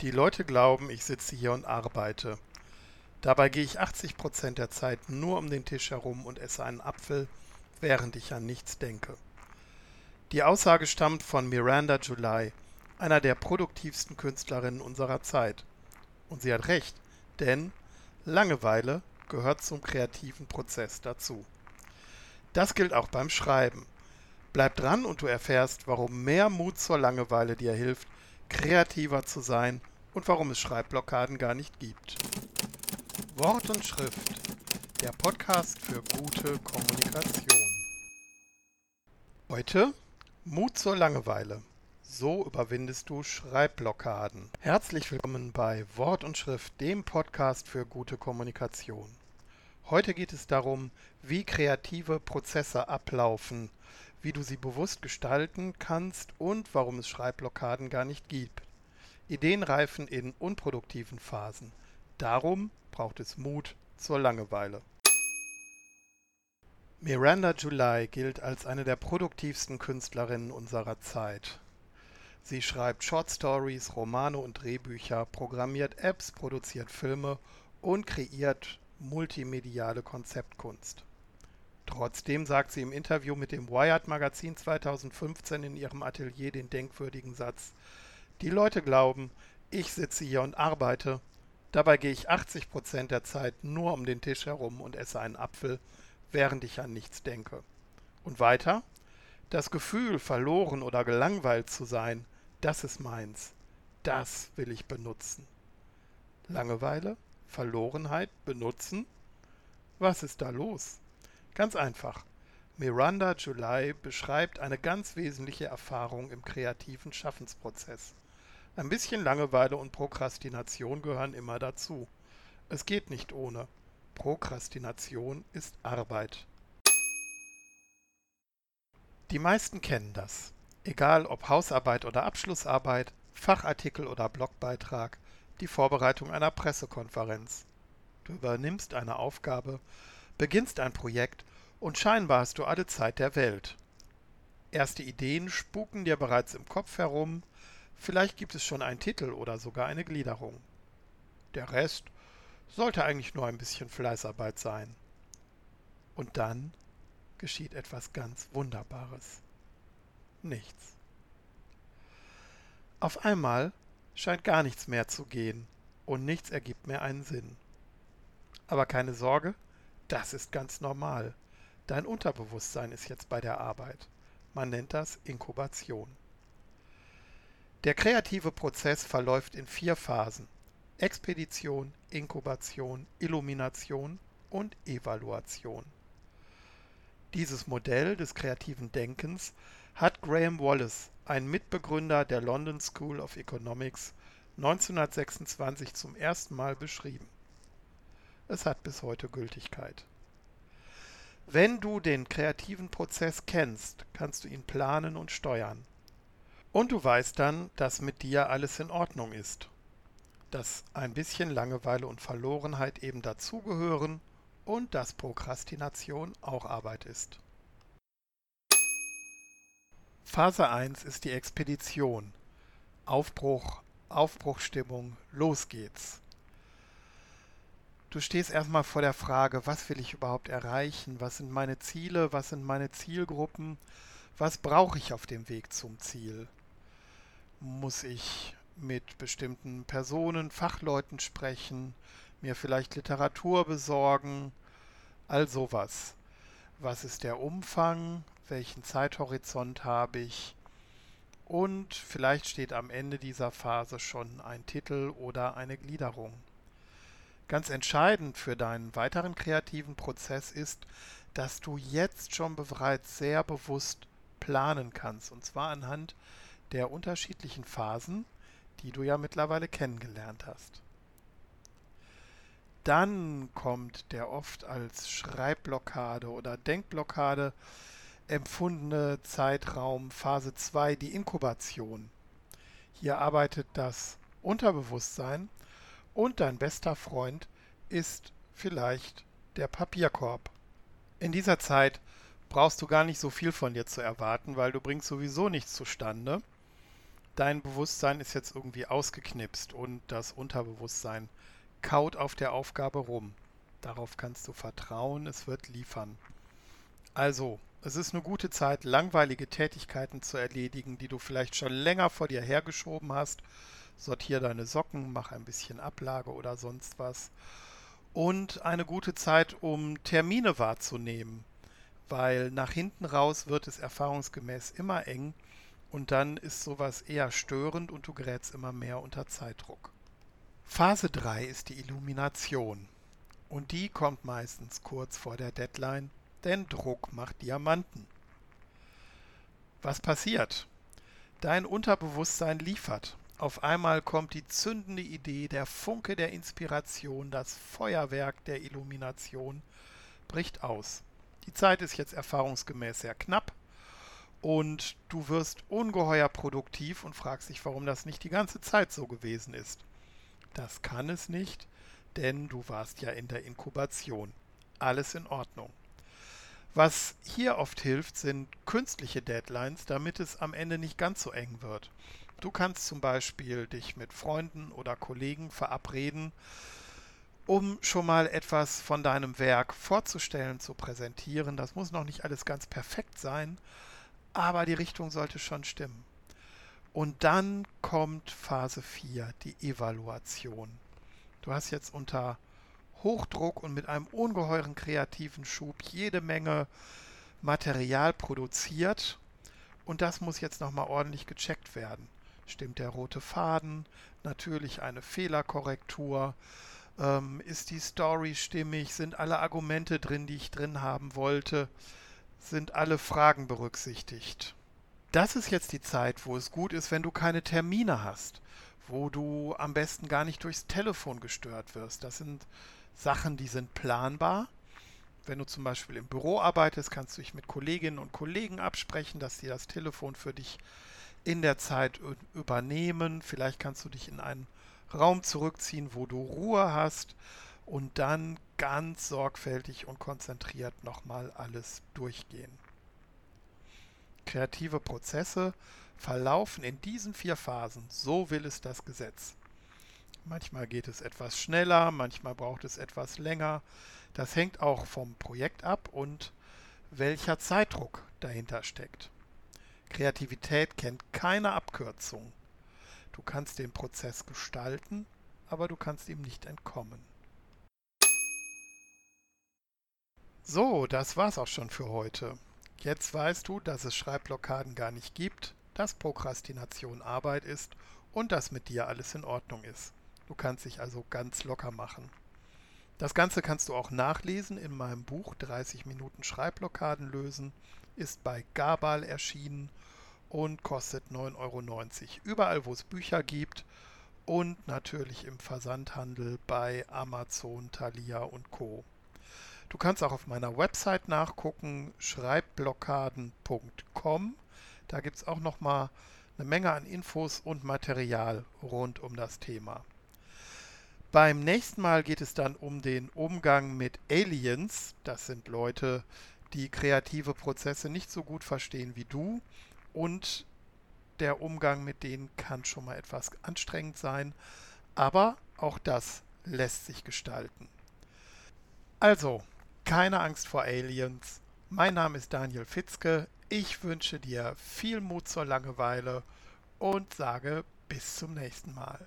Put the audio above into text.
Die Leute glauben, ich sitze hier und arbeite. Dabei gehe ich 80% der Zeit nur um den Tisch herum und esse einen Apfel, während ich an nichts denke. Die Aussage stammt von Miranda July, einer der produktivsten Künstlerinnen unserer Zeit. Und sie hat recht, denn Langeweile gehört zum kreativen Prozess dazu. Das gilt auch beim Schreiben. Bleib dran und du erfährst, warum mehr Mut zur Langeweile dir hilft, kreativer zu sein und warum es Schreibblockaden gar nicht gibt. Wort und Schrift, der Podcast für gute Kommunikation. Heute Mut zur Langeweile. So überwindest du Schreibblockaden. Herzlich willkommen bei Wort und Schrift, dem Podcast für gute Kommunikation. Heute geht es darum, wie kreative Prozesse ablaufen, wie du sie bewusst gestalten kannst und warum es Schreibblockaden gar nicht gibt. Ideen reifen in unproduktiven Phasen. Darum braucht es Mut zur Langeweile. Miranda July gilt als eine der produktivsten Künstlerinnen unserer Zeit. Sie schreibt Short Stories, Romane und Drehbücher, programmiert Apps, produziert Filme und kreiert multimediale Konzeptkunst. Trotzdem sagt sie im Interview mit dem Wired Magazin 2015 in ihrem Atelier den denkwürdigen Satz, die Leute glauben, ich sitze hier und arbeite, dabei gehe ich 80% der Zeit nur um den Tisch herum und esse einen Apfel, während ich an nichts denke. Und weiter, das Gefühl, verloren oder gelangweilt zu sein, das ist meins, das will ich benutzen. Langeweile, Verlorenheit, benutzen? Was ist da los? Ganz einfach. Miranda July beschreibt eine ganz wesentliche Erfahrung im kreativen Schaffensprozess. Ein bisschen Langeweile und Prokrastination gehören immer dazu. Es geht nicht ohne. Prokrastination ist Arbeit. Die meisten kennen das. Egal ob Hausarbeit oder Abschlussarbeit, Fachartikel oder Blogbeitrag, die Vorbereitung einer Pressekonferenz. Du übernimmst eine Aufgabe, beginnst ein Projekt und scheinbar hast du alle Zeit der Welt. Erste Ideen spuken dir bereits im Kopf herum, vielleicht gibt es schon einen Titel oder sogar eine Gliederung. Der Rest sollte eigentlich nur ein bisschen Fleißarbeit sein. Und dann geschieht etwas ganz Wunderbares. Nichts. Auf einmal scheint gar nichts mehr zu gehen und nichts ergibt mehr einen Sinn. Aber keine Sorge, das ist ganz normal. Dein Unterbewusstsein ist jetzt bei der Arbeit. Man nennt das Inkubation. Der kreative Prozess verläuft in vier Phasen. Expedition, Inkubation, Illumination und Evaluation. Dieses Modell des kreativen Denkens hat Graham Wallace, ein Mitbegründer der London School of Economics, 1926 zum ersten Mal beschrieben. Es hat bis heute Gültigkeit. Wenn du den kreativen Prozess kennst, kannst du ihn planen und steuern. Und du weißt dann, dass mit dir alles in Ordnung ist. Dass ein bisschen Langeweile und Verlorenheit eben dazugehören und dass Prokrastination auch Arbeit ist. Phase 1 ist die Expedition. Aufbruch, Aufbruchstimmung, los geht's. Du stehst erstmal vor der Frage, was will ich überhaupt erreichen? Was sind meine Ziele? Was sind meine Zielgruppen? Was brauche ich auf dem Weg zum Ziel? Muss ich mit bestimmten Personen, Fachleuten sprechen, mir vielleicht Literatur besorgen, all sowas. Was ist der Umfang? Welchen Zeithorizont habe ich? Und vielleicht steht am Ende dieser Phase schon ein Titel oder eine Gliederung. Ganz entscheidend für deinen weiteren kreativen Prozess ist, dass du jetzt schon bereits sehr bewusst planen kannst. Und zwar anhand der unterschiedlichen Phasen, die du ja mittlerweile kennengelernt hast. Dann kommt der oft als Schreibblockade oder Denkblockade empfundene Zeitraum Phase 2, die Inkubation. Hier arbeitet das Unterbewusstsein und dein bester Freund ist vielleicht der Papierkorb. In dieser Zeit brauchst du gar nicht so viel von dir zu erwarten, weil du bringst sowieso nichts zustande. Dein Bewusstsein ist jetzt irgendwie ausgeknipst und das Unterbewusstsein kaut auf der Aufgabe rum. Darauf kannst du vertrauen, es wird liefern. Also, es ist eine gute Zeit, langweilige Tätigkeiten zu erledigen, die du vielleicht schon länger vor dir hergeschoben hast. Sortier deine Socken, mach ein bisschen Ablage oder sonst was. Und eine gute Zeit, um Termine wahrzunehmen, weil nach hinten raus wird es erfahrungsgemäß immer eng und dann ist sowas eher störend und du gerätst immer mehr unter Zeitdruck. Phase 3 ist die Illumination. Und die kommt meistens kurz vor der Deadline, denn Druck macht Diamanten. Was passiert? Dein Unterbewusstsein liefert. Auf einmal kommt die zündende Idee, der Funke der Inspiration, das Feuerwerk der Illumination bricht aus. Die Zeit ist jetzt erfahrungsgemäß sehr knapp und du wirst ungeheuer produktiv und fragst dich, warum das nicht die ganze Zeit so gewesen ist. Das kann es nicht, denn du warst ja in der Inkubation. Alles in Ordnung. Was hier oft hilft, sind künstliche Deadlines, damit es am Ende nicht ganz so eng wird. Du kannst zum Beispiel dich mit Freunden oder Kollegen verabreden, um schon mal etwas von deinem Werk vorzustellen, zu präsentieren. Das muss noch nicht alles ganz perfekt sein, aber die Richtung sollte schon stimmen. Und dann kommt Phase 4, die Evaluation. Du hast jetzt unter Hochdruck und mit einem ungeheuren kreativen Schub jede Menge Material produziert und das muss jetzt nochmal ordentlich gecheckt werden. Stimmt der rote Faden? Natürlich eine Fehlerkorrektur. Ähm, ist die Story stimmig? Sind alle Argumente drin, die ich drin haben wollte? Sind alle Fragen berücksichtigt. Das ist jetzt die Zeit, wo es gut ist, wenn du keine Termine hast, wo du am besten gar nicht durchs Telefon gestört wirst. Das sind Sachen, die sind planbar. Wenn du zum Beispiel im Büro arbeitest, kannst du dich mit Kolleginnen und Kollegen absprechen, dass sie das Telefon für dich in der Zeit übernehmen. Vielleicht kannst du dich in einen Raum zurückziehen, wo du Ruhe hast und dann ganz sorgfältig und konzentriert nochmal alles durchgehen. Kreative Prozesse verlaufen in diesen vier Phasen, so will es das Gesetz. Manchmal geht es etwas schneller, manchmal braucht es etwas länger. Das hängt auch vom Projekt ab und welcher Zeitdruck dahinter steckt. Kreativität kennt keine Abkürzung. Du kannst den Prozess gestalten, aber du kannst ihm nicht entkommen. So, das war's auch schon für heute. Jetzt weißt du, dass es Schreibblockaden gar nicht gibt, dass Prokrastination Arbeit ist und dass mit dir alles in Ordnung ist. Du kannst dich also ganz locker machen. Das Ganze kannst du auch nachlesen in meinem Buch 30 Minuten Schreibblockaden lösen, ist bei Gabal erschienen und kostet 9,90 Euro. Überall, wo es Bücher gibt und natürlich im Versandhandel bei Amazon, Thalia und Co. Du kannst auch auf meiner Website nachgucken, schreibblockaden.com. Da gibt es auch noch mal eine Menge an Infos und Material rund um das Thema. Beim nächsten Mal geht es dann um den Umgang mit Aliens. Das sind Leute, die kreative Prozesse nicht so gut verstehen wie du. Und der Umgang mit denen kann schon mal etwas anstrengend sein. Aber auch das lässt sich gestalten. Also, keine Angst vor Aliens. Mein Name ist Daniel Fitzke. Ich wünsche dir viel Mut zur Langeweile und sage bis zum nächsten Mal.